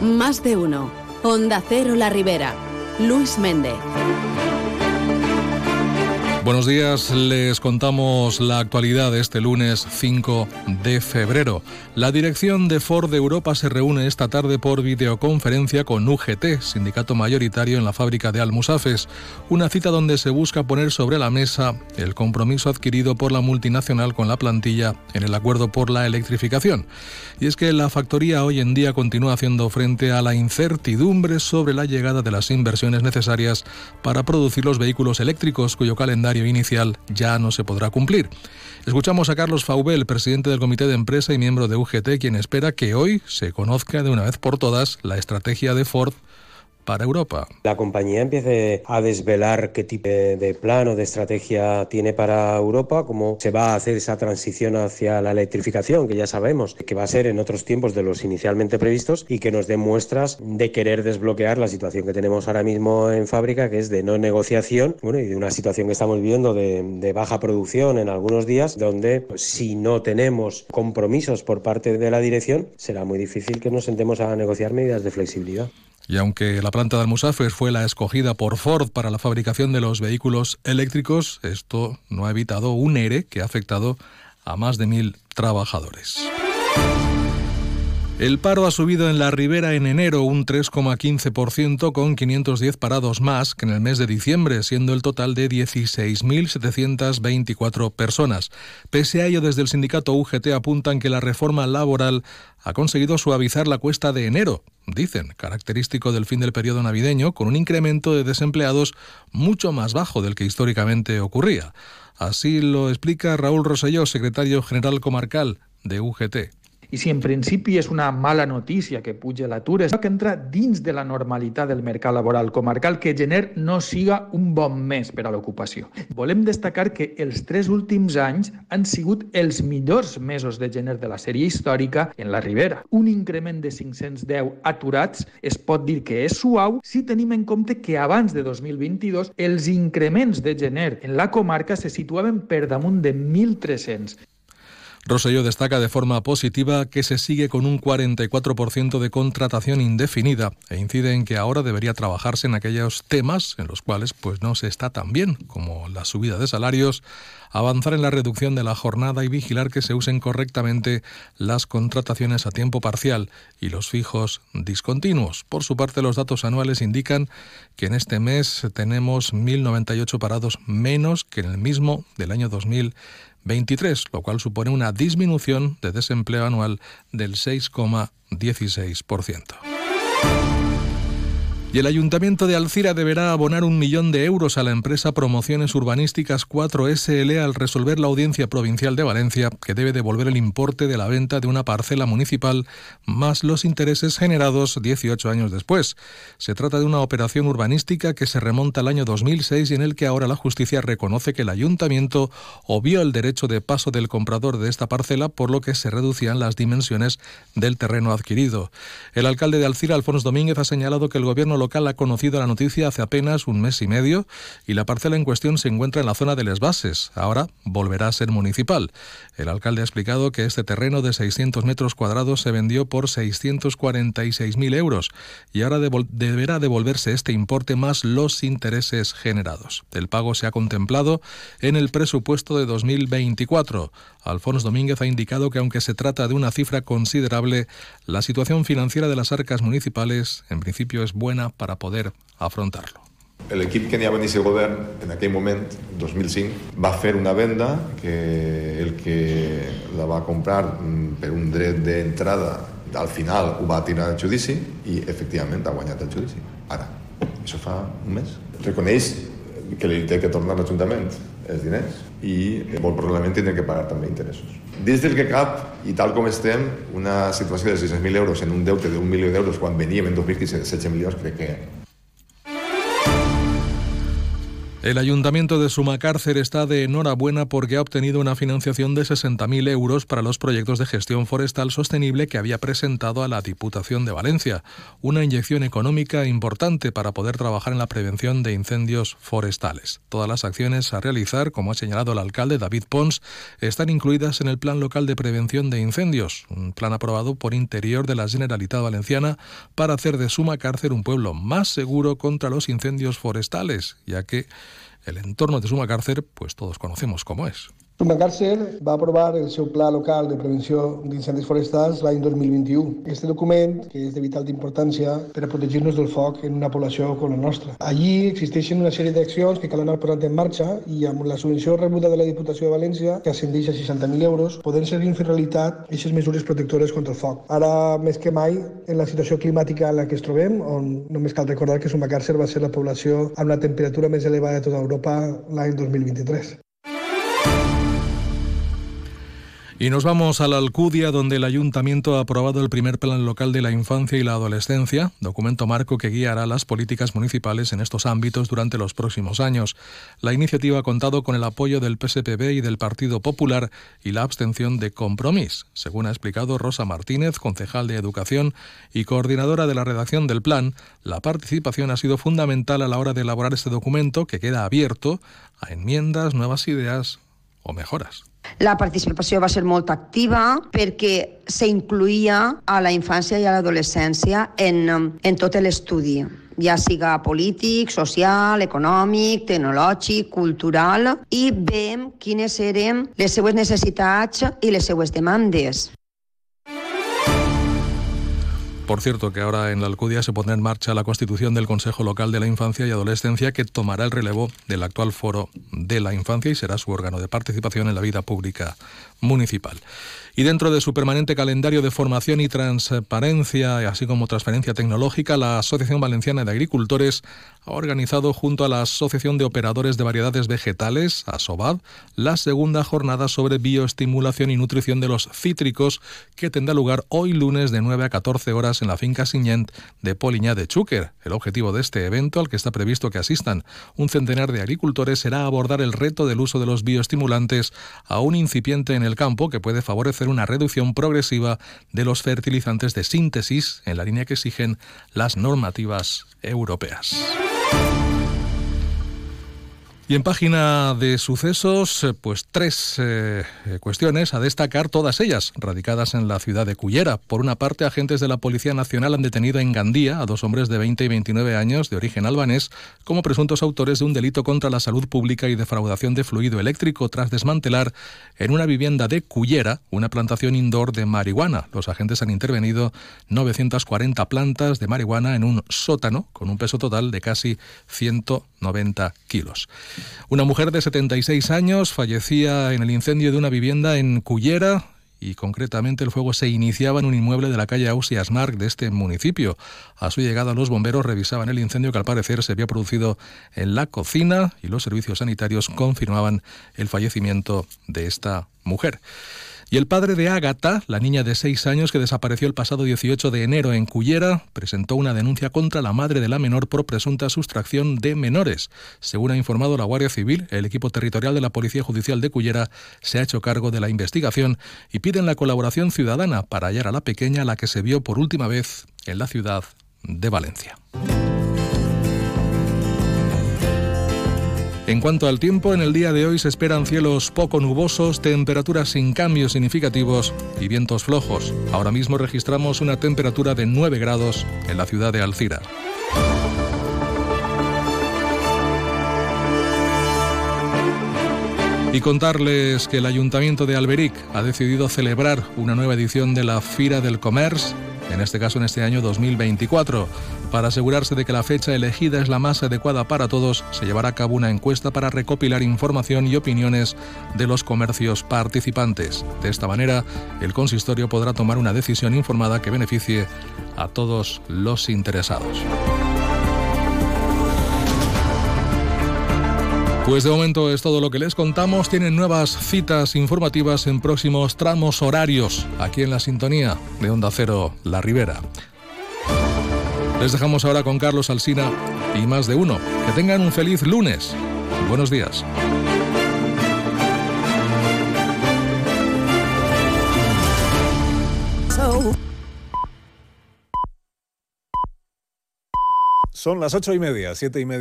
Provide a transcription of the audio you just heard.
Más de uno. Onda Cero La Ribera. Luis Méndez. Buenos días, les contamos la actualidad de este lunes 5 de febrero. La dirección de Ford Europa se reúne esta tarde por videoconferencia con UGT, sindicato mayoritario en la fábrica de Almusafes, una cita donde se busca poner sobre la mesa el compromiso adquirido por la multinacional con la plantilla en el acuerdo por la electrificación. Y es que la factoría hoy en día continúa haciendo frente a la incertidumbre sobre la llegada de las inversiones necesarias para producir los vehículos eléctricos cuyo calendario inicial ya no se podrá cumplir. Escuchamos a Carlos Faubel, presidente del Comité de Empresa y miembro de UGT, quien espera que hoy se conozca de una vez por todas la estrategia de Ford para Europa. La compañía empiece a desvelar qué tipo de plan o de estrategia tiene para Europa, cómo se va a hacer esa transición hacia la electrificación, que ya sabemos que va a ser en otros tiempos de los inicialmente previstos y que nos dé muestras de querer desbloquear la situación que tenemos ahora mismo en fábrica, que es de no negociación bueno, y de una situación que estamos viviendo de, baja producción en algunos días, donde pues, si no tenemos compromisos por parte de la dirección, será muy difícil que nos sentemos a negociar medidas de flexibilidad. Y aunque la planta de Almusafes fue la escogida por Ford para la fabricación de los vehículos eléctricos, esto no ha evitado un ERE que ha afectado a más de mil trabajadores. El paro ha subido en la Ribera en enero un 3,15% con 510 parados más que en el mes de diciembre, siendo el total de 16.724 personas. Pese a ello, desde el sindicato UGT apuntan que la reforma laboral ha conseguido suavizar la cuesta de enero, dicen, característico del fin del periodo navideño, con un incremento de desempleados mucho más bajo del que históricamente ocurría. Así lo explica Raúl Roselló, secretario general comarcal de UGT. I si en principi és una mala notícia que puja l'atur, és que entra dins de la normalitat del mercat laboral comarcal que gener no siga un bon mes per a l'ocupació. Volem destacar que els tres últims anys han sigut els millors mesos de gener de la sèrie històrica en la Ribera. Un increment de 510 aturats es pot dir que és suau si tenim en compte que abans de 2022 els increments de gener en la comarca se situaven per damunt de 1.300. Rosselló destaca de forma positiva que se sigue con un 44% de contratación indefinida e incide en que ahora debería trabajarse en aquellos temas en los cuales pues no se está tan bien, como la subida de salarios, avanzar en la reducción de la jornada y vigilar que se usen correctamente las contrataciones a tiempo parcial y los fijos discontinuos. Por su parte, los datos anuales indican que en este mes tenemos 1.098 parados menos que en el mismo del año 2000 23, lo cual supone una disminución de desempleo anual del 6,16%. Y el Ayuntamiento de Alcira deberá abonar un millón de euros a la empresa Promociones Urbanísticas 4 SL al resolver la Audiencia Provincial de Valencia, que debe devolver el importe de la venta de una parcela municipal más los intereses generados 18 años después. Se trata de una operación urbanística que se remonta al año 2006 y en el que ahora la justicia reconoce que el Ayuntamiento obvió el derecho de paso del comprador de esta parcela, por lo que se reducían las dimensiones del terreno adquirido. El alcalde de Alcira, Alfonso Domínguez, ha señalado que el gobierno local ha conocido la noticia hace apenas un mes y medio y la parcela en cuestión se encuentra en la zona de Les Bases. Ahora volverá a ser municipal. El alcalde ha explicado que este terreno de 600 metros cuadrados se vendió por 646.000 euros y ahora deberá devolverse este importe más los intereses generados. El pago se ha contemplado en el presupuesto de 2024. Alfonso Domínguez ha indicado que aunque se trata de una cifra considerable, la situación financiera de las arcas municipales en principio es buena para poder afrontarlo. L'equip que n'hi ha venir a govern en aquell moment, 2005, va fer una venda que el que la va comprar mm, per un dret d'entrada al final ho va tirar al judici i efectivament ha guanyat el judici. Ara, això fa un mes. Reconeix que li té que tornar a l'Ajuntament els diners i molt probablement tindrà que pagar també interessos. Des del que cap, i tal com estem, una situació de 600.000 euros en un deute d'un milió d'euros quan veníem en 2015 de 16 milions, crec que El ayuntamiento de Sumacárcer está de enhorabuena porque ha obtenido una financiación de 60.000 euros para los proyectos de gestión forestal sostenible que había presentado a la Diputación de Valencia. Una inyección económica importante para poder trabajar en la prevención de incendios forestales. Todas las acciones a realizar, como ha señalado el alcalde David Pons, están incluidas en el Plan Local de Prevención de Incendios, un plan aprobado por Interior de la Generalitat Valenciana para hacer de Sumacárcer un pueblo más seguro contra los incendios forestales, ya que el entorno de Sumacárcer, pues todos conocemos cómo es. Sumacàrcer va aprovar el seu Pla Local de Prevenció d'Incendis Forestals l'any 2021. Este document, que és de vital importància per a protegir-nos del foc en una població com la nostra. Allí existeixen una sèrie d'accions que cal anar posant en marxa i amb la subvenció rebuda de la Diputació de València, que ascendeix a 60.000 euros, poden servir en realitat aquestes mesures protectores contra el foc. Ara, més que mai, en la situació climàtica en la que ens trobem, on només cal recordar que Sumacàrcer va ser la població amb la temperatura més elevada de tota Europa l'any 2023. Y nos vamos a la Alcudia, donde el ayuntamiento ha aprobado el primer plan local de la infancia y la adolescencia, documento marco que guiará las políticas municipales en estos ámbitos durante los próximos años. La iniciativa ha contado con el apoyo del PSPB y del Partido Popular y la abstención de Compromís, según ha explicado Rosa Martínez, concejal de Educación y coordinadora de la redacción del plan. La participación ha sido fundamental a la hora de elaborar este documento que queda abierto a enmiendas, nuevas ideas o mejoras. La participació va ser molt activa perquè s'incluïa a la infància i a l'adolescència en, en tot l'estudi ja siga polític, social, econòmic, tecnològic, cultural, i veiem quines eren les seues necessitats i les seues demandes. Por cierto, que ahora en la Alcudia se pondrá en marcha la constitución del Consejo Local de la Infancia y Adolescencia que tomará el relevo del actual Foro de la Infancia y será su órgano de participación en la vida pública municipal. Y dentro de su permanente calendario de formación y transparencia, así como transferencia tecnológica, la Asociación Valenciana de Agricultores ha organizado junto a la Asociación de Operadores de Variedades Vegetales, ASOVAD, la segunda jornada sobre bioestimulación y nutrición de los cítricos que tendrá lugar hoy lunes de 9 a 14 horas en la finca Siñent de Poliñá de Chúquer. El objetivo de este evento, al que está previsto que asistan un centenar de agricultores, será abordar el reto del uso de los bioestimulantes a un incipiente en el campo que puede favorecer una reducción progresiva de los fertilizantes de síntesis en la línea que exigen las normativas europeas. Y en página de sucesos, eh, pues tres eh, cuestiones a destacar, todas ellas radicadas en la ciudad de Cullera. Por una parte, agentes de la Policía Nacional han detenido en Gandía a dos hombres de 20 y 29 años de origen albanés como presuntos autores de un delito contra la salud pública y defraudación de fluido eléctrico tras desmantelar en una vivienda de Cullera una plantación indoor de marihuana. Los agentes han intervenido 940 plantas de marihuana en un sótano con un peso total de casi 190 kilos. Una mujer de 76 años fallecía en el incendio de una vivienda en Cullera, y concretamente el fuego se iniciaba en un inmueble de la calle Ausias Mark de este municipio. A su llegada los bomberos revisaban el incendio que al parecer se había producido en la cocina y los servicios sanitarios confirmaban el fallecimiento de esta mujer. Y el padre de Ágata, la niña de seis años que desapareció el pasado 18 de enero en Cullera, presentó una denuncia contra la madre de la menor por presunta sustracción de menores. Según ha informado la Guardia Civil, el equipo territorial de la Policía Judicial de Cullera se ha hecho cargo de la investigación y piden la colaboración ciudadana para hallar a la pequeña la que se vio por última vez en la ciudad de Valencia. En cuanto al tiempo, en el día de hoy se esperan cielos poco nubosos, temperaturas sin cambios significativos y vientos flojos. Ahora mismo registramos una temperatura de 9 grados en la ciudad de Alcira. Y contarles que el Ayuntamiento de Alberic ha decidido celebrar una nueva edición de la Fira del Comercio en este caso en este año 2024. Para asegurarse de que la fecha elegida es la más adecuada para todos, se llevará a cabo una encuesta para recopilar información y opiniones de los comercios participantes. De esta manera, el consistorio podrá tomar una decisión informada que beneficie a todos los interesados. Pues de momento es todo lo que les contamos. Tienen nuevas citas informativas en próximos tramos horarios aquí en la sintonía de Onda Cero La Ribera. Les dejamos ahora con Carlos Alsina y más de uno. Que tengan un feliz lunes. Buenos días. Son las ocho y media, siete y media.